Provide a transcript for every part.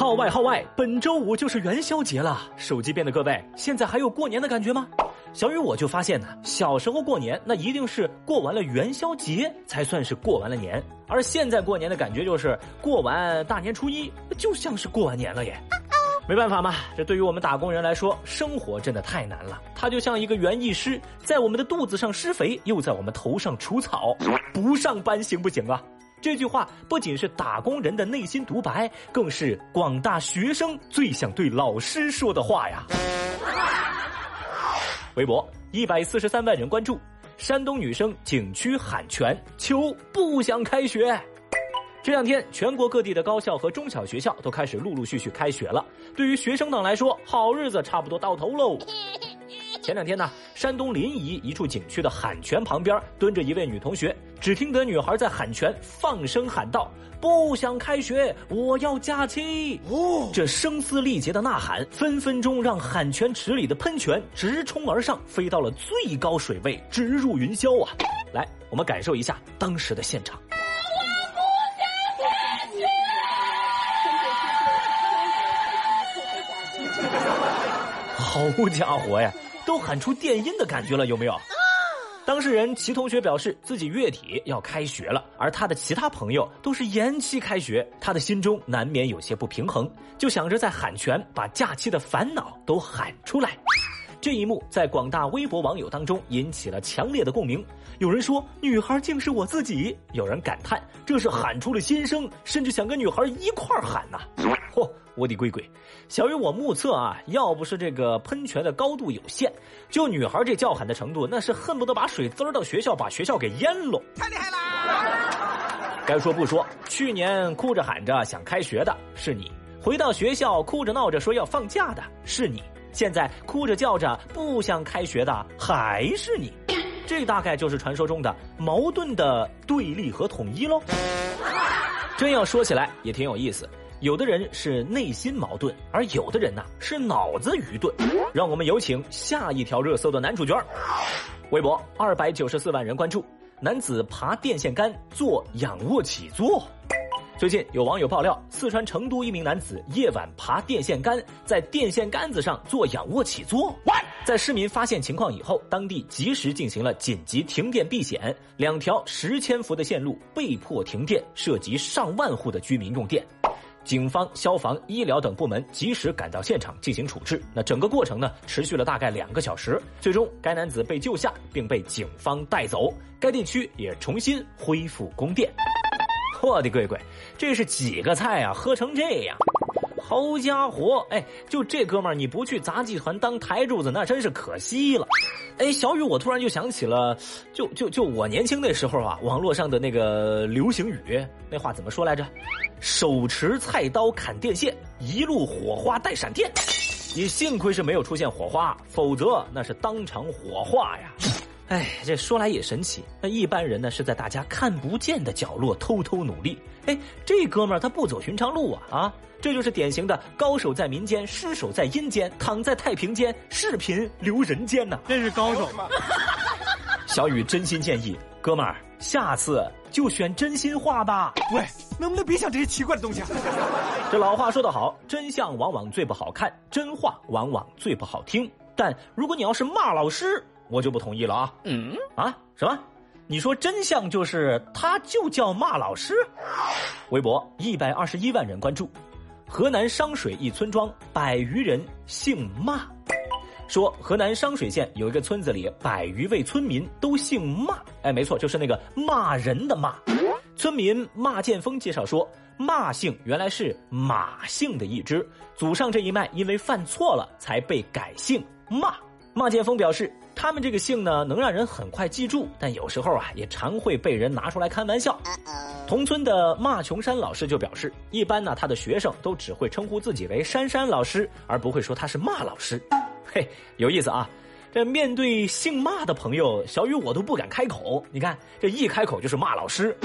号外号外，本周五就是元宵节了。手机边的各位，现在还有过年的感觉吗？小雨我就发现呢，小时候过年那一定是过完了元宵节才算是过完了年，而现在过年的感觉就是过完大年初一，就像是过完年了耶。没办法嘛，这对于我们打工人来说，生活真的太难了。它就像一个园艺师，在我们的肚子上施肥，又在我们头上除草，不上班行不行啊？这句话不仅是打工人的内心独白，更是广大学生最想对老师说的话呀。微博一百四十三万人关注，山东女生景区喊拳求不想开学。这两天，全国各地的高校和中小学校都开始陆陆续续开学了。对于学生党来说，好日子差不多到头喽。前两天呢，山东临沂一处景区的喊泉旁边蹲着一位女同学，只听得女孩在喊泉，放声喊道：“不想开学，我要假期。”哦，这声嘶力竭的呐喊，分分钟让喊泉池里的喷泉直冲而上，飞到了最高水位，直入云霄啊！来，我们感受一下当时的现场。好家伙呀！都喊出电音的感觉了，有没有？当事人齐同学表示，自己月底要开学了，而他的其他朋友都是延期开学，他的心中难免有些不平衡，就想着在喊拳，把假期的烦恼都喊出来。这一幕在广大微博网友当中引起了强烈的共鸣。有人说：“女孩竟是我自己。”有人感叹：“这是喊出了心声，甚至想跟女孩一块儿喊呐！”嚯！我的乖乖，小雨我目测啊，要不是这个喷泉的高度有限，就女孩这叫喊的程度，那是恨不得把水滋到学校，把学校给淹喽。太厉害啦！该说不说，去年哭着喊着想开学的是你，回到学校哭着闹着说要放假的是你，现在哭着叫着不想开学的还是你，这大概就是传说中的矛盾的对立和统一喽。真要说起来，也挺有意思。有的人是内心矛盾，而有的人呢是脑子愚钝。让我们有请下一条热搜的男主角。微博二百九十四万人关注，男子爬电线杆做仰卧起坐。最近有网友爆料，四川成都一名男子夜晚爬电线杆，在电线杆子上做仰卧起坐。在市民发现情况以后，当地及时进行了紧急停电避险，两条十千伏的线路被迫停电，涉及上万户的居民用电。警方、消防、医疗等部门及时赶到现场进行处置。那整个过程呢，持续了大概两个小时。最终，该男子被救下，并被警方带走。该地区也重新恢复供电。我的乖乖，这是几个菜啊？喝成这样！好家伙，哎，就这哥们儿，你不去杂技团当台柱子，那真是可惜了。哎，小雨，我突然就想起了，就就就我年轻那时候啊，网络上的那个流行语，那话怎么说来着？手持菜刀砍电线，一路火花带闪电。也幸亏是没有出现火花，否则那是当场火化呀。哎，这说来也神奇。那一般人呢是在大家看不见的角落偷偷努力。哎，这哥们儿他不走寻常路啊啊！这就是典型的高手在民间，失手在阴间，躺在太平间，视频留人间呐。这是高手吗。小雨真心建议，哥们儿，下次就选真心话吧。喂，能不能别想这些奇怪的东西？这老话说得好，真相往往最不好看，真话往往最不好听。但如果你要是骂老师，我就不同意了啊！嗯啊，什么？你说真相就是他就叫骂老师？微博一百二十一万人关注，河南商水一村庄百余人姓骂，说河南商水县有一个村子里百余位村民都姓骂，哎，没错，就是那个骂人的骂。村民骂建峰介绍说，骂姓原来是马姓的一支，祖上这一脉因为犯错了才被改姓骂。骂建峰表示。他们这个姓呢，能让人很快记住，但有时候啊，也常会被人拿出来开玩笑。同村的骂琼山老师就表示，一般呢，他的学生都只会称呼自己为珊珊老师，而不会说他是骂老师。嘿，有意思啊！这面对姓骂的朋友，小雨我都不敢开口。你看，这一开口就是骂老师。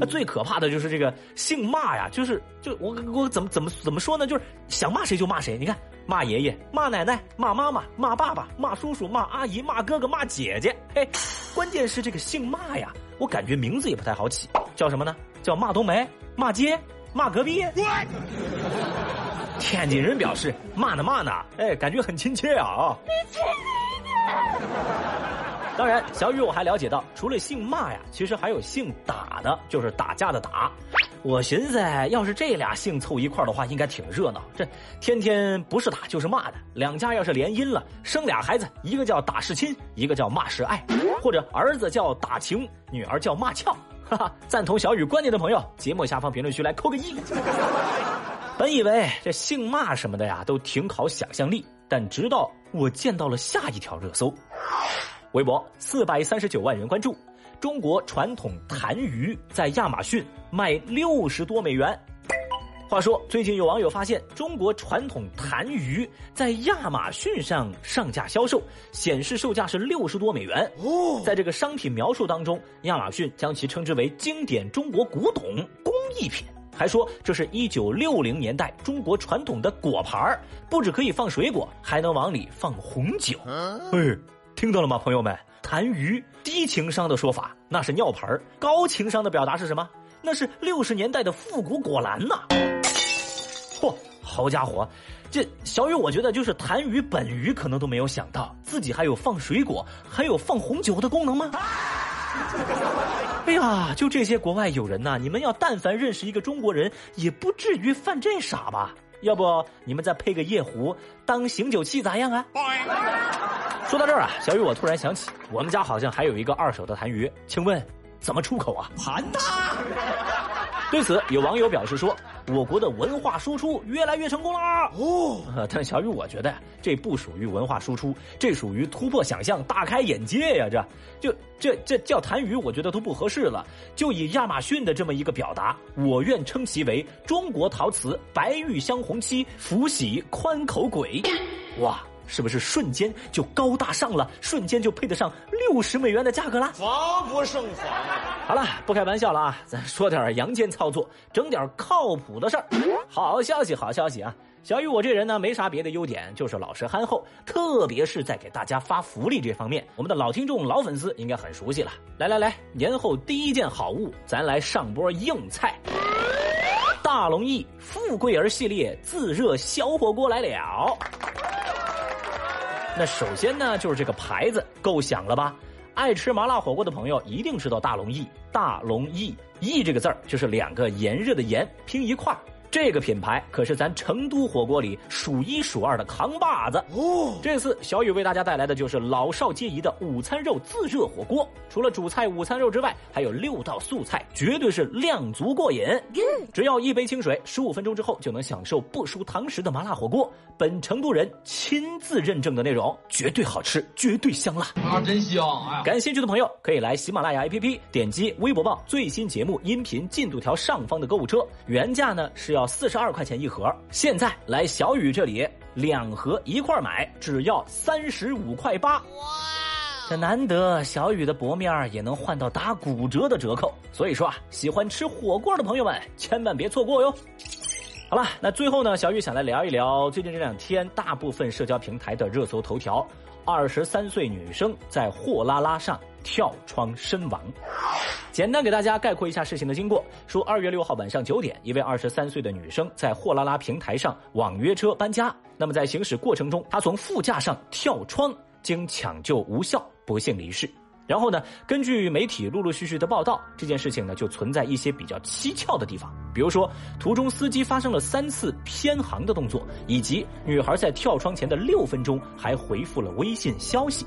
那最可怕的就是这个姓骂呀，就是就我我怎么怎么怎么说呢？就是想骂谁就骂谁。你看。骂爷爷，骂奶奶，骂妈妈，骂爸爸，骂叔叔，骂阿姨，骂哥哥，骂姐姐。嘿，关键是这个姓骂呀，我感觉名字也不太好起，叫什么呢？叫骂冬梅，骂街，骂隔壁。天津人表示骂呢骂呢，哎，感觉很亲切啊！你去你的！当然，小雨我还了解到，除了姓骂呀，其实还有姓打的，就是打架的打。我寻思，要是这俩姓凑一块的话，应该挺热闹。这天天不是打就是骂的，两家要是联姻了，生俩孩子，一个叫打是亲，一个叫骂是爱，或者儿子叫打情，女儿叫骂俏。哈哈，赞同小雨观点的朋友，节目下方评论区来扣个一。本以为这姓骂什么的呀，都挺考想象力，但直到我见到了下一条热搜。微博四百三十九万人关注，中国传统痰盂在亚马逊卖六十多美元。话说，最近有网友发现中国传统痰盂在亚马逊上上架销售，显示售价是六十多美元。哦，在这个商品描述当中，亚马逊将其称之为经典中国古董工艺品，还说这是一九六零年代中国传统的果盘不止可以放水果，还能往里放红酒。哎。听到了吗，朋友们？痰盂低情商的说法，那是尿盆高情商的表达是什么？那是六十年代的复古果篮呐！嚯，好家伙，这小雨我觉得就是痰盂本鱼可能都没有想到，自己还有放水果，还有放红酒的功能吗？哎呀，就这些国外友人呐，你们要但凡认识一个中国人，也不至于犯这傻吧？要不你们再配个夜壶当醒酒器咋样啊？说到这儿啊，小雨，我突然想起，我们家好像还有一个二手的痰盂，请问怎么出口啊？盘它。对此，有网友表示说，我国的文化输出越来越成功啦。哦，但小雨，我觉得这不属于文化输出，这属于突破想象、大开眼界呀！这就这这叫痰盂，我觉得都不合适了。就以亚马逊的这么一个表达，我愿称其为中国陶瓷白玉镶红漆福喜宽口鬼。哇！是不是瞬间就高大上了？瞬间就配得上六十美元的价格了？防不胜防。好了，不开玩笑了啊，咱说点阳间操作，整点靠谱的事儿。好消息，好消息啊！小雨，我这人呢没啥别的优点，就是老实憨厚，特别是在给大家发福利这方面，我们的老听众、老粉丝应该很熟悉了。来来来，年后第一件好物，咱来上波硬菜。大龙燚富贵儿系列自热小火锅来了。那首先呢，就是这个牌子够响了吧？爱吃麻辣火锅的朋友一定知道大龙燚。大龙燚，燚这个字儿就是两个炎热的炎拼一块儿。这个品牌可是咱成都火锅里数一数二的扛把子哦。这次小雨为大家带来的就是老少皆宜的午餐肉自热火锅，除了主菜午餐肉之外，还有六道素菜，绝对是量足过瘾。只要一杯清水，十五分钟之后就能享受不输堂食的麻辣火锅。本成都人亲自认证的内容，绝对好吃，绝对香辣啊，真香！哎感兴趣的朋友可以来喜马拉雅 APP 点击微博报最新节目音频进度条上方的购物车，原价呢是要。要四十二块钱一盒，现在来小雨这里两盒一块买，只要三十五块八。哇！这难得小雨的薄面也能换到打骨折的折扣，所以说啊，喜欢吃火锅的朋友们千万别错过哟。好了，那最后呢，小雨想来聊一聊最近这两天大部分社交平台的热搜头条：二十三岁女生在货拉拉上跳窗身亡。简单给大家概括一下事情的经过：说二月六号晚上九点，一位二十三岁的女生在货拉拉平台上网约车搬家。那么在行驶过程中，她从副驾上跳窗，经抢救无效，不幸离世。然后呢，根据媒体陆陆续续的报道，这件事情呢就存在一些比较蹊跷的地方，比如说途中司机发生了三次偏航的动作，以及女孩在跳窗前的六分钟还回复了微信消息。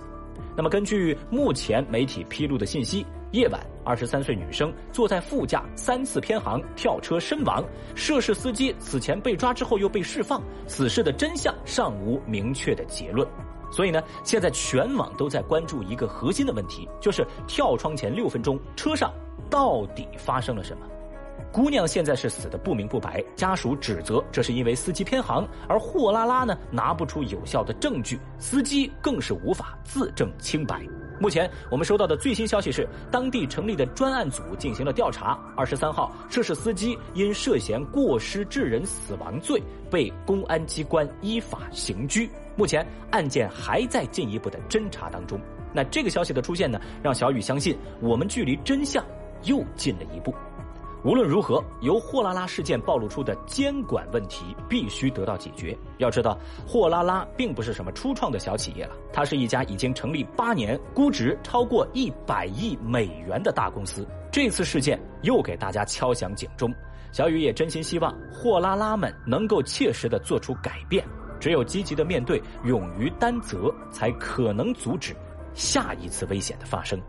那么根据目前媒体披露的信息。夜晚，二十三岁女生坐在副驾，三次偏航跳车身亡。涉事司机此前被抓之后又被释放，此事的真相尚无明确的结论。所以呢，现在全网都在关注一个核心的问题，就是跳窗前六分钟车上到底发生了什么？姑娘现在是死的不明不白，家属指责这是因为司机偏航，而货拉拉呢拿不出有效的证据，司机更是无法自证清白。目前我们收到的最新消息是，当地成立的专案组进行了调查。二十三号，涉事司机因涉嫌过失致人死亡罪被公安机关依法刑拘。目前案件还在进一步的侦查当中。那这个消息的出现呢，让小雨相信我们距离真相又近了一步。无论如何，由货拉拉事件暴露出的监管问题必须得到解决。要知道，货拉拉并不是什么初创的小企业了，它是一家已经成立八年、估值超过一百亿美元的大公司。这次事件又给大家敲响警钟。小雨也真心希望货拉拉们能够切实的做出改变。只有积极的面对，勇于担责，才可能阻止下一次危险的发生。